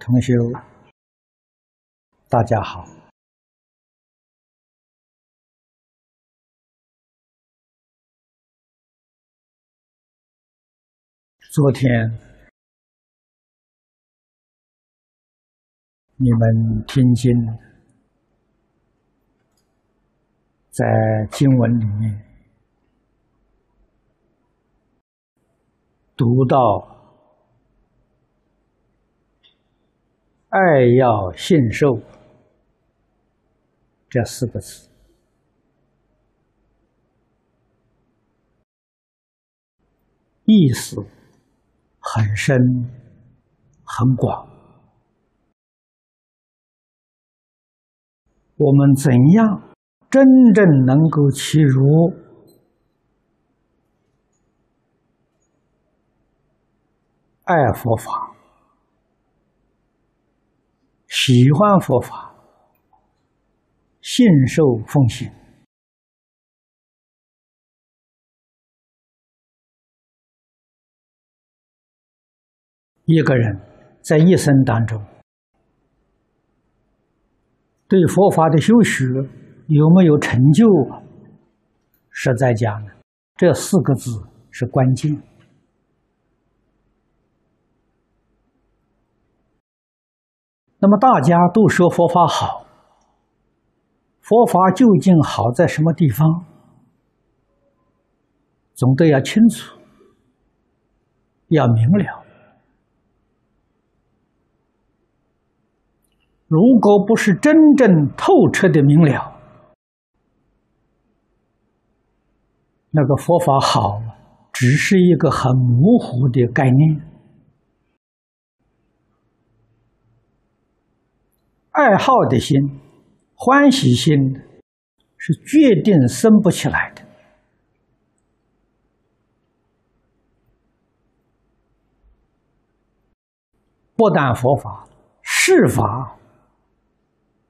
同学，大家好。昨天你们听经，在经文里面读到。爱要信受，这四个字意思很深很广。我们怎样真正能够去如爱佛法？喜欢佛法，信受奉行。一个人在一生当中，对佛法的修学有没有成就？实在讲呢，这四个字是关键。那么大家都说佛法好，佛法究竟好在什么地方？总得要清楚，要明了。如果不是真正透彻的明了，那个佛法好，只是一个很模糊的概念。爱好的心、欢喜心是决定生不起来的。不但佛法，世法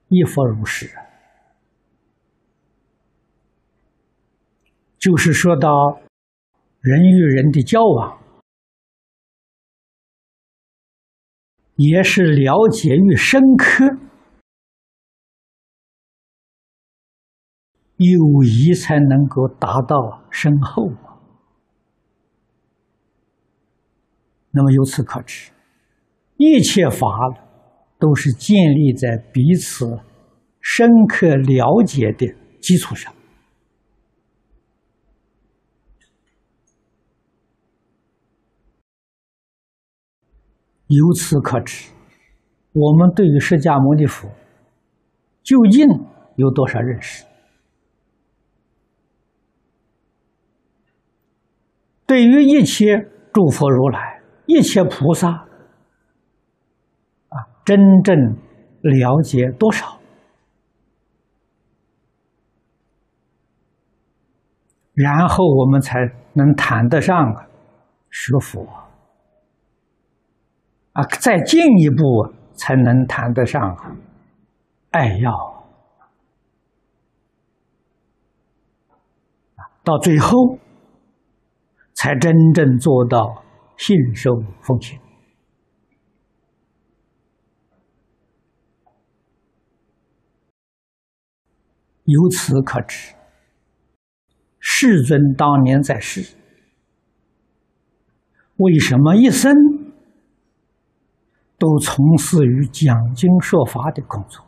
亦复如是。就是说到人与人的交往。也是了解与深刻，友谊才能够达到深厚。那么由此可知，一切法都是建立在彼此深刻了解的基础上。由此可知，我们对于释迦牟尼佛究竟有多少认识？对于一切诸佛如来、一切菩萨，啊，真正了解多少？然后我们才能谈得上学佛。啊，再进一步才能谈得上啊爱要到最后才真正做到信受奉行。由此可知，世尊当年在世，为什么一生？都从事于讲经说法的工作，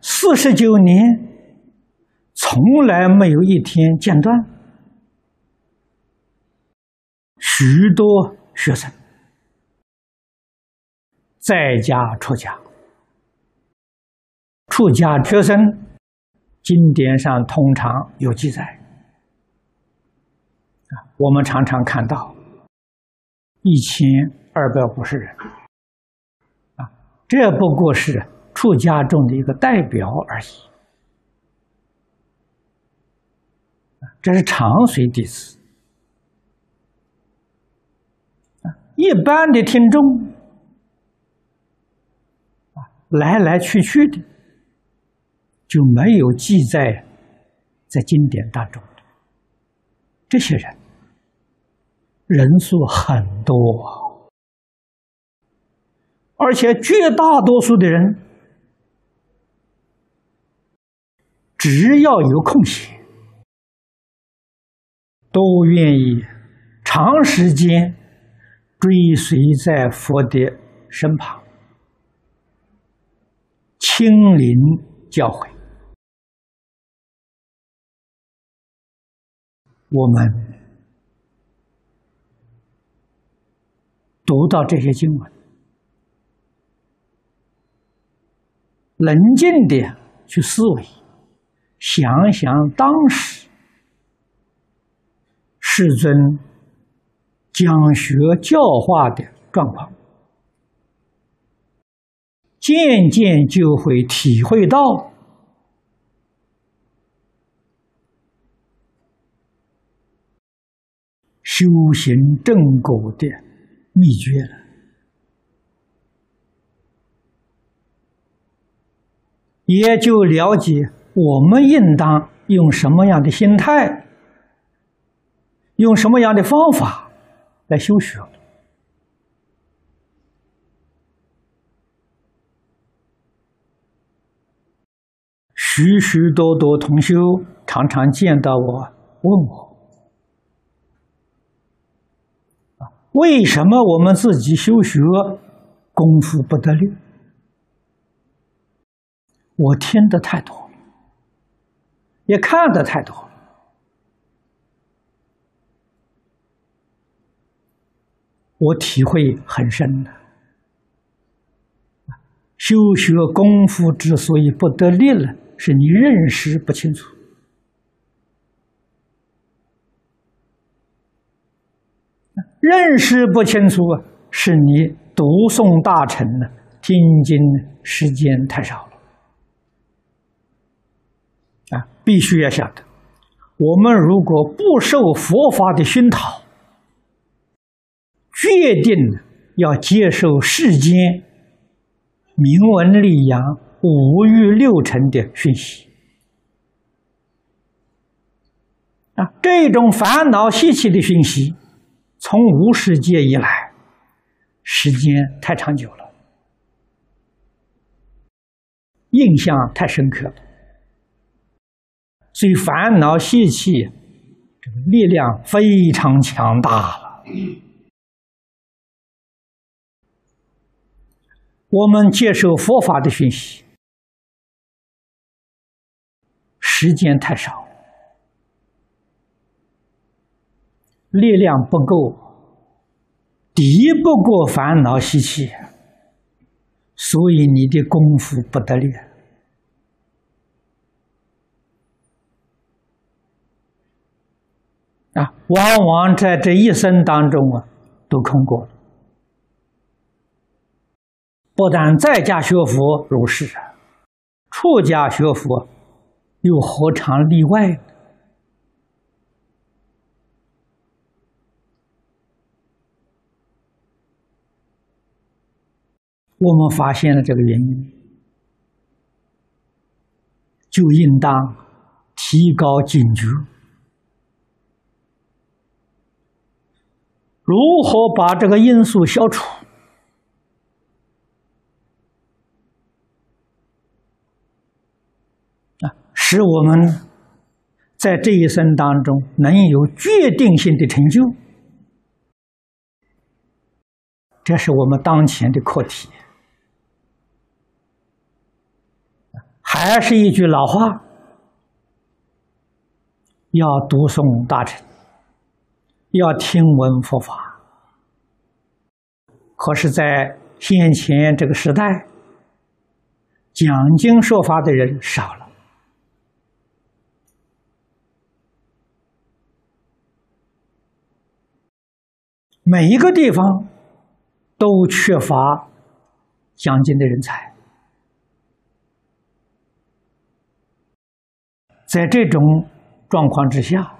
四十九年从来没有一天间断，许多学生在家出家，出家学生经典上通常有记载。啊。我们常常看到一千二百五十人，啊，这不过是出家中的一个代表而已，这是长随弟子，一般的听众，来来去去的，就没有记载在经典当中的。这些人人数很多，而且绝大多数的人，只要有空闲，都愿意长时间追随在佛的身旁，亲临教诲。我们读到这些经文，冷静的去思维，想想当时世尊讲学教化的状况，渐渐就会体会到。修行正果的秘诀了，也就了解我们应当用什么样的心态，用什么样的方法来修学。许许多多同修常常见到我，问我。为什么我们自己修学功夫不得力？我听的太多，也看的太多，我体会很深的。修学功夫之所以不得力了，是你认识不清楚。认识不清楚啊，是你读诵大乘呢，听经时间太少了啊！必须要晓得，我们如果不受佛法的熏陶，决定要接受世间名闻利养、五欲六尘的讯息啊，这种烦恼习气的讯息。从无世界以来，时间太长久了，印象太深刻了，所以烦恼习气这个力量非常强大了。我们接受佛法的讯息，时间太少。力量不够，敌不过烦恼习气，所以你的功夫不得力啊！往往在这一生当中啊，都空过了。不但在家学佛如是，出家学佛又何尝例外？我们发现了这个原因，就应当提高警觉。如何把这个因素消除？啊，使我们在这一生当中能有决定性的成就，这是我们当前的课题。还是一句老话，要读诵大乘，要听闻佛法。可是，在先前这个时代，讲经说法的人少了，每一个地方都缺乏讲经的人才。在这种状况之下，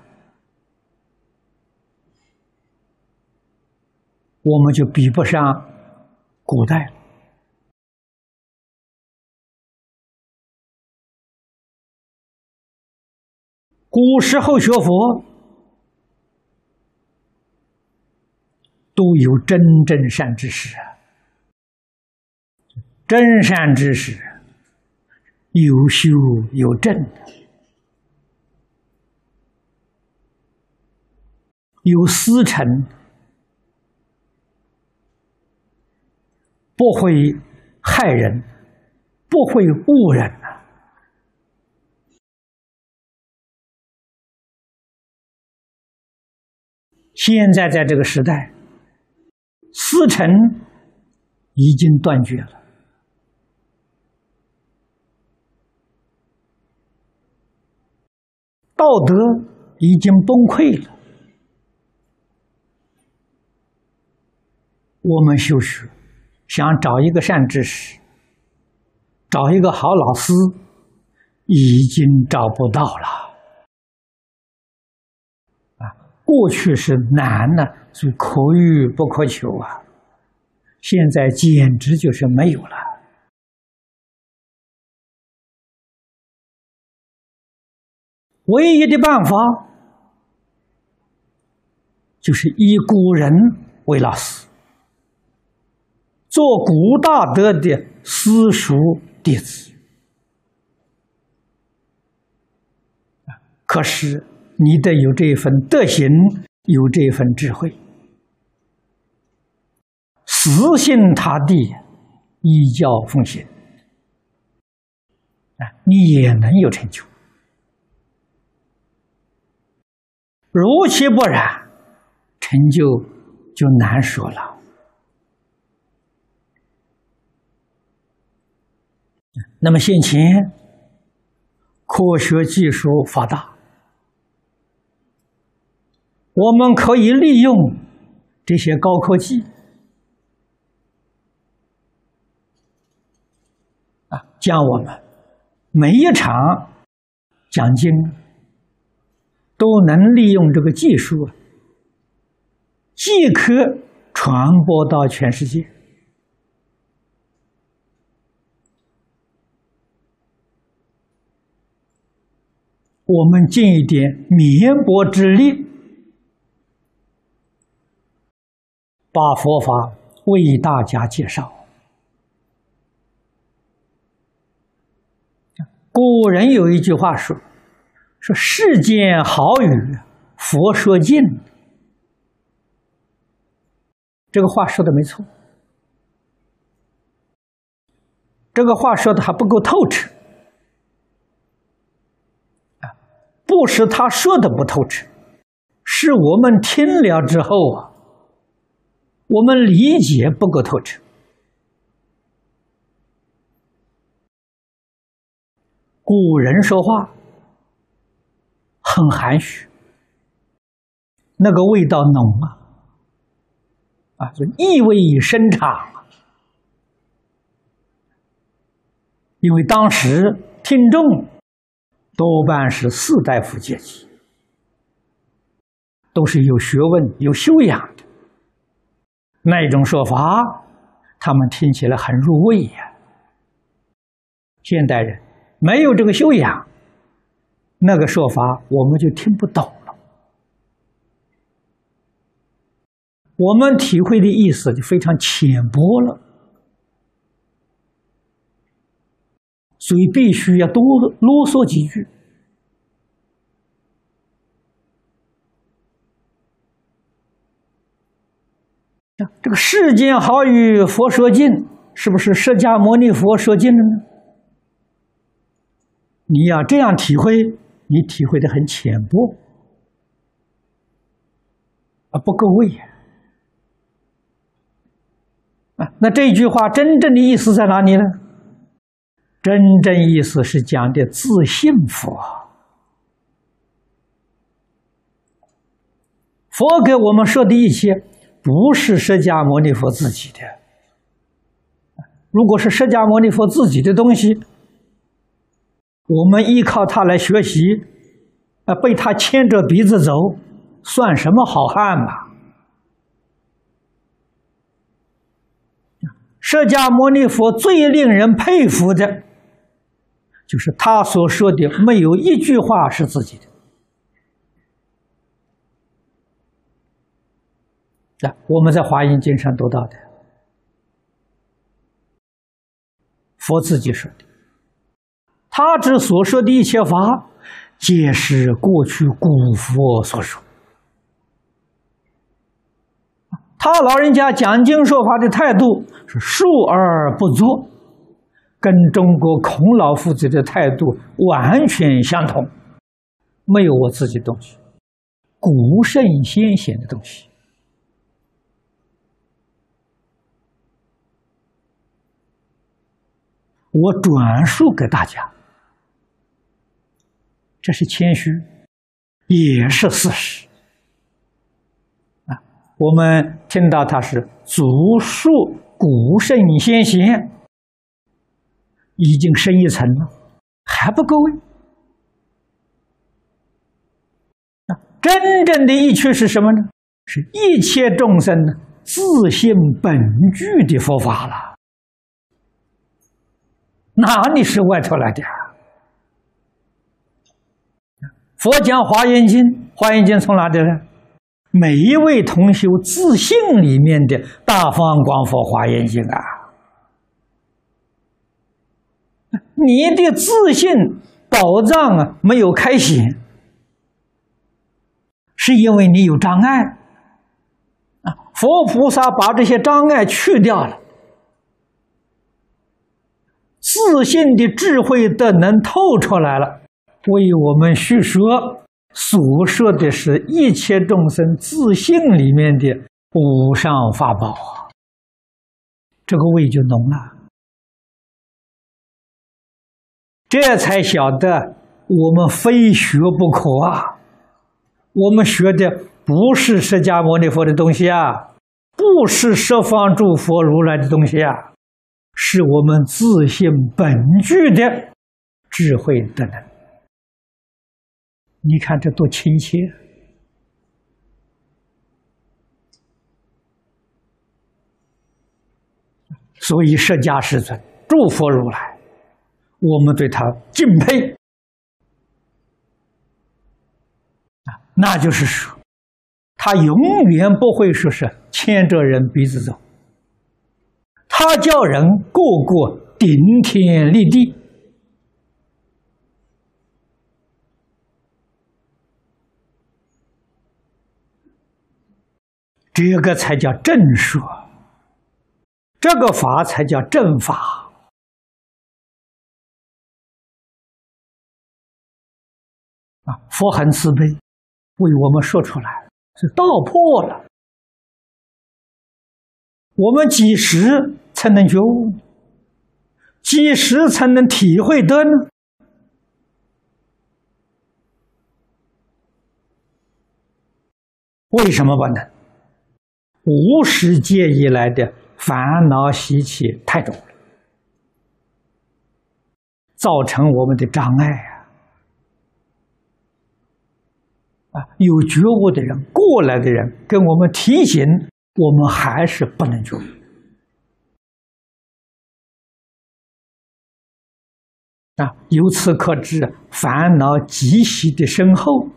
我们就比不上古代。古时候学佛，都有真正善知识啊！真善知识有修有正有思成，不会害人，不会误人呐。现在在这个时代，思成已经断绝了，道德已经崩溃了。我们修学，想找一个善知识，找一个好老师，已经找不到了。啊，过去是难呢，是可遇不可求啊。现在简直就是没有了。唯一的办法，就是以古人为老师。做古大德的私塾弟子，可是你得有这份德行，有这份智慧，死心塌地，依教奉行，啊，你也能有成就。如其不然，成就就难说了。那么，现前科学技术发达，我们可以利用这些高科技啊，将我们每一场讲经都能利用这个技术，即可传播到全世界。我们尽一点绵薄之力，把佛法为大家介绍。古人有一句话说：“说世间好语，佛说尽。”这个话说的没错，这个话说的还不够透彻。不是他说的不透彻，是我们听了之后啊，我们理解不够透彻。古人说话很含蓄，那个味道浓啊，啊，就意味深长啊。因为当时听众。多半是士大夫阶级，都是有学问、有修养的。那一种说法，他们听起来很入味呀。现代人没有这个修养，那个说法我们就听不懂了。我们体会的意思就非常浅薄了。所以必须要多啰嗦几句。这个世间好语，佛说尽，是不是释迦牟尼佛说尽了呢？你要这样体会，你体会的很浅薄，啊，不够味啊。那这句话真正的意思在哪里呢？真正意思是讲的自信佛，佛给我们说的一切，不是释迦牟尼佛自己的。如果是释迦牟尼佛自己的东西，我们依靠他来学习，啊，被他牵着鼻子走，算什么好汉嘛？释迦牟尼佛最令人佩服的。就是他所说的，没有一句话是自己的。那，我们在《华严经》上读到的，佛自己说的，他之所说的一切法，皆是过去古佛所说。他老人家讲经说法的态度是述而不作，跟中国孔老夫子的态度完全相同，没有我自己东西，古圣先贤的东西。我转述给大家，这是谦虚，也是事实。啊，我们听到他是足述古圣先贤，已经深一层了，还不够啊！真正的义趣是什么呢？是一切众生自信本具的佛法了。哪里是外头来的？佛讲《华严经》，《华严经》从哪里来？每一位同修自信里面的大方广佛华严经啊！你的自信宝藏啊没有开显，是因为你有障碍啊！佛菩萨把这些障碍去掉了。自信的智慧的能透出来了，为我们叙说所说的是一切众生自信里面的无上法宝啊，这个味就浓了。这才晓得我们非学不可啊！我们学的不是释迦牟尼佛的东西啊，不是十方诸佛如来的东西啊。是我们自信本具的智慧的能，你看这多亲切！所以释迦世尊、诸佛如来，我们对他敬佩。啊，那就是说，他永远不会说是牵着人鼻子走。他叫人个个顶天立地，这个才叫正说，这个法才叫正法。啊！佛很慈悲，为我们说出来，是道破了，我们几时？才能觉悟，几时才能体会得呢？为什么不能？无始界以来的烦恼习气太重，造成我们的障碍啊！啊，有觉悟的人，过来的人，跟我们提醒，我们还是不能觉悟。啊，由此可知，烦恼极习的深厚，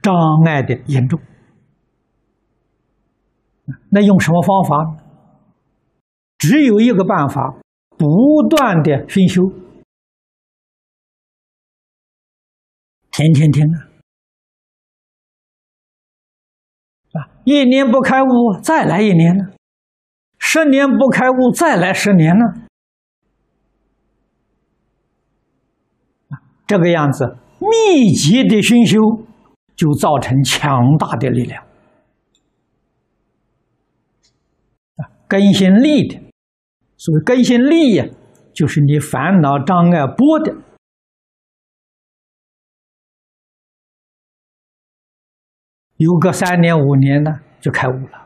障碍的严重。那用什么方法？只有一个办法，不断的熏修，天天听啊！一年不开悟，再来一年呢；十年不开悟，再来十年呢。这个样子，密集的熏修就造成强大的力量更新力的，所谓更新力呀，就是你烦恼障碍波的，有个三年五年呢，就开悟了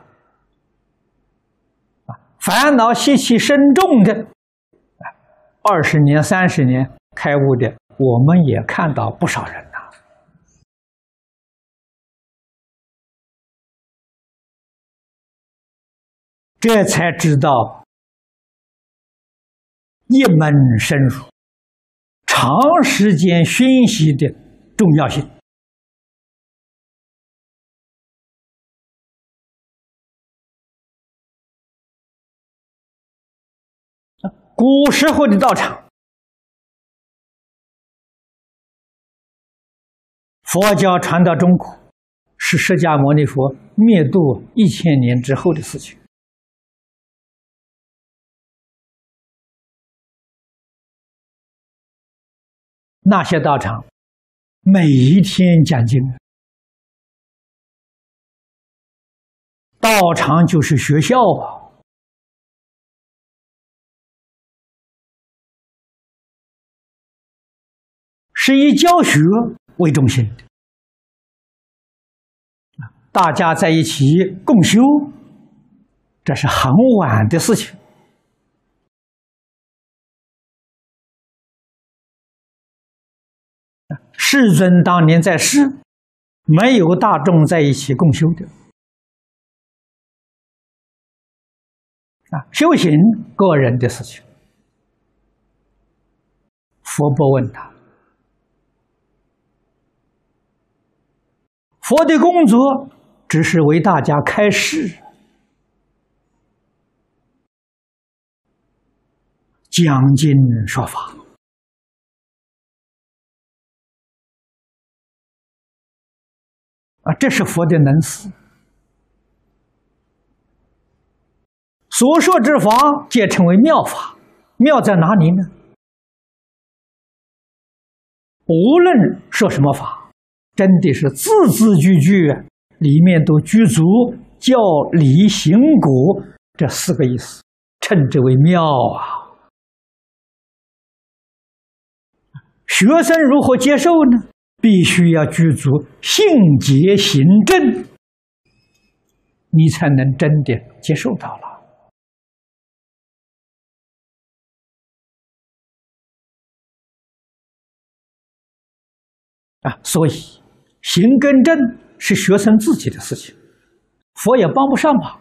啊烦恼习气深重的，二十年、三十年开悟的。我们也看到不少人呐，这才知道一门深入、长时间熏习的重要性。古时候的道场，佛教传到中国，是释迦牟尼佛灭度一千年之后的事情。那些道场，每一天讲经，道场就是学校啊，是以教学为中心的，大家在一起共修，这是很晚的事情。世尊当年在世，没有大众在一起共修的啊，修行个人的事情，佛不问他。佛的工作只是为大家开示、讲经说法。啊，这是佛的能事。所说之法，皆称为妙法。妙在哪里呢？无论说什么法，真的是字字句句里面都具足教、理、行、果这四个意思，称之为妙啊。学生如何接受呢？必须要具足性洁行正，你才能真的接受到了啊！所以行根正是学生自己的事情，佛也帮不上忙，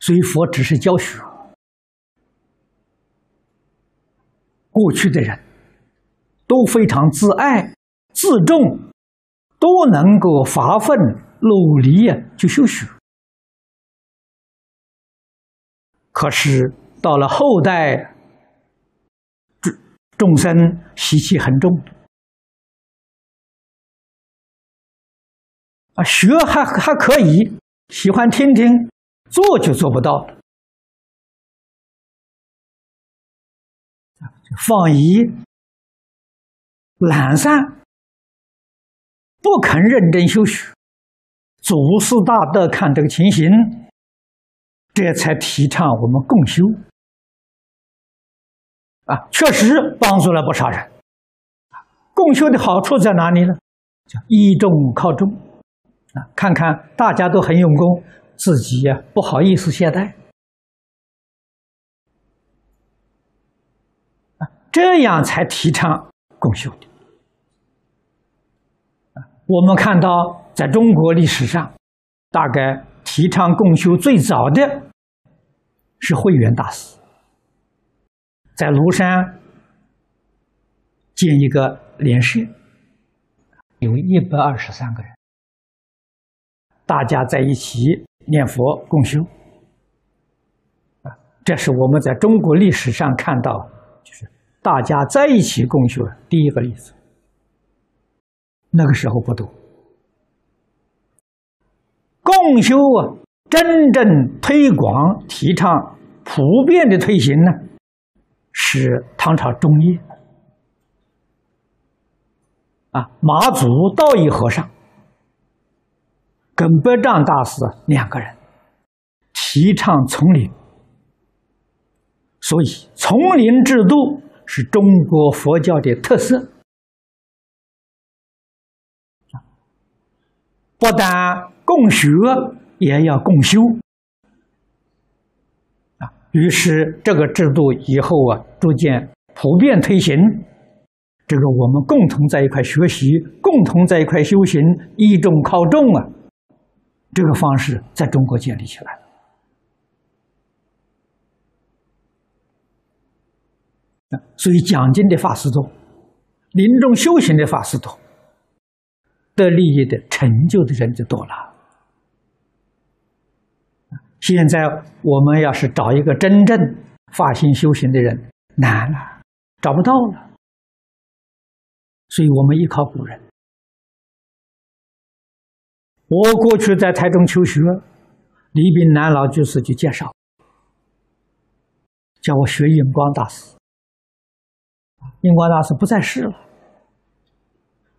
所以佛只是教学。过去的人。都非常自爱、自重，都能够发奋努力呀去修学。可是到了后代，众众生习气很重，啊，学还还可以，喜欢听听，做就做不到了，放逸。懒散，不肯认真修学，祖师大德看这个情形，这才提倡我们共修。啊，确实帮助了不少人。共修的好处在哪里呢？叫依众靠众。看看大家都很用功，自己呀不好意思懈怠。啊，这样才提倡共修的。我们看到，在中国历史上，大概提倡共修最早的是慧远大师，在庐山建一个莲社，有一百二十三个人，大家在一起念佛共修。啊，这是我们在中国历史上看到，就是大家在一起共修第一个例子。那个时候不多，共修啊，真正推广、提倡、普遍的推行呢，是唐朝中叶啊，马祖道义和尚跟百丈大师两个人提倡丛林，所以丛林制度是中国佛教的特色。不但共学，也要共修啊！于是这个制度以后啊，逐渐普遍推行。这个我们共同在一块学习，共同在一块修行，依众靠众啊！这个方式在中国建立起来了所以讲经的法师多，临终修行的法师多。得利益的成就的人就多了，现在我们要是找一个真正发心修行的人，难了，找不到了。所以我们依靠古人。我过去在台中求学，李炳南老居士就介绍，叫我学印光大师。印光大师不在世了，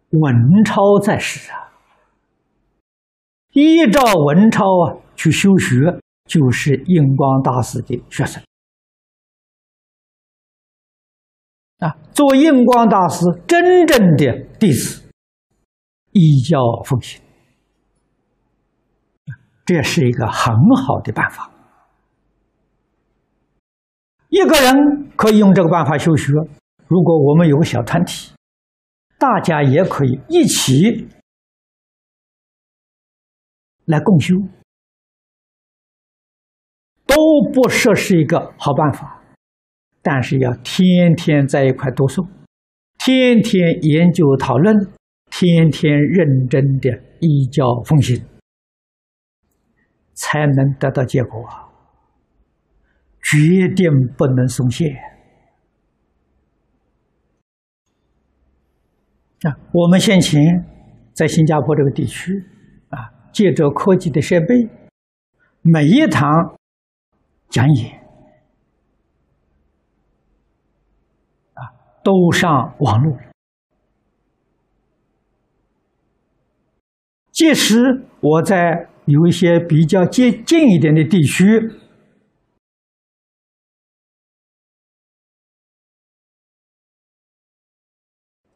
文超在世啊。依照文超啊去修学，就是印光大师的学生啊。做印光大师真正的弟子，依教奉行，这是一个很好的办法。一个人可以用这个办法修学。如果我们有个小团体，大家也可以一起来共修，都不说是一个好办法，但是要天天在一块读书，天天研究讨论，天天认真的依教奉行，才能得到结果啊，决定不能松懈。啊，我们先前在新加坡这个地区，啊，借着科技的设备，每一堂讲演，啊，都上网络。即使我在有一些比较接近一点的地区。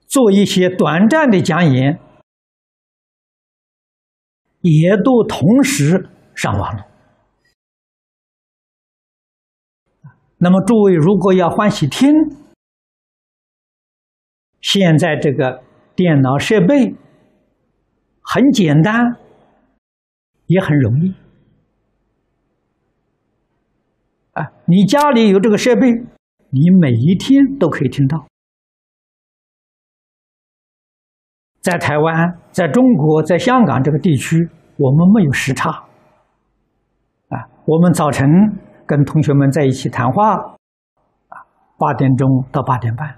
做一些短暂的讲演，也都同时上网了。那么，诸位如果要欢喜听，现在这个电脑设备很简单，也很容易。啊，你家里有这个设备，你每一天都可以听到。在台湾、在中国、在香港这个地区，我们没有时差。啊，我们早晨跟同学们在一起谈话，啊，八点钟到八点半，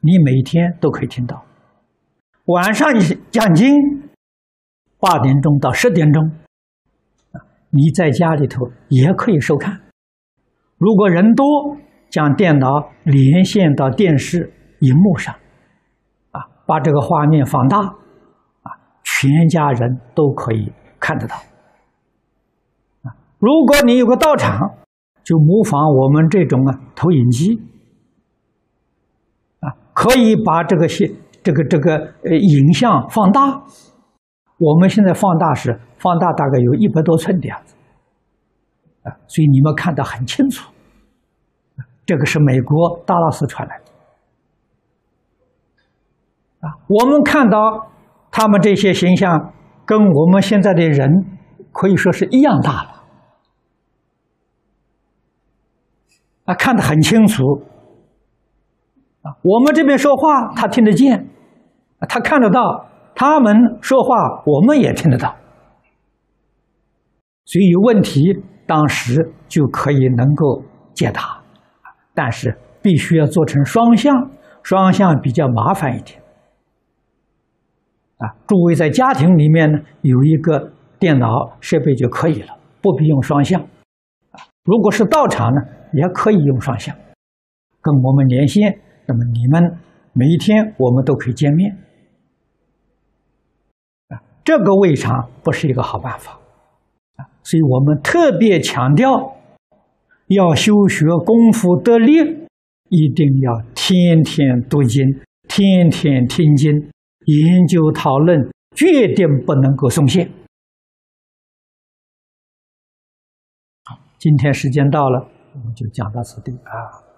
你每天都可以听到。晚上你讲经，八点钟到十点钟，啊，你在家里头也可以收看。如果人多，将电脑连线到电视荧幕上。啊把这个画面放大，啊，全家人都可以看得到。啊，如果你有个道场，就模仿我们这种啊投影机，啊，可以把这个些这个这个呃影像放大。我们现在放大是放大大概有一百多寸的样子，啊，所以你们看得很清楚。这个是美国达拉斯传来的。啊，我们看到他们这些形象，跟我们现在的人可以说是一样大了。啊，看得很清楚。啊，我们这边说话他听得见，他看得到；他们说话我们也听得到。所以有问题，当时就可以能够解答，但是必须要做成双向，双向比较麻烦一点。啊，诸位在家庭里面呢有一个电脑设备就可以了，不必用双向。啊，如果是道场呢，也可以用双向，跟我们连线。那么你们每一天我们都可以见面。这个未尝不是一个好办法。啊，所以我们特别强调，要修学功夫得力，一定要天天读经，天天听经。研究讨论，决定不能够松懈。好，今天时间到了，我们就讲到此地啊。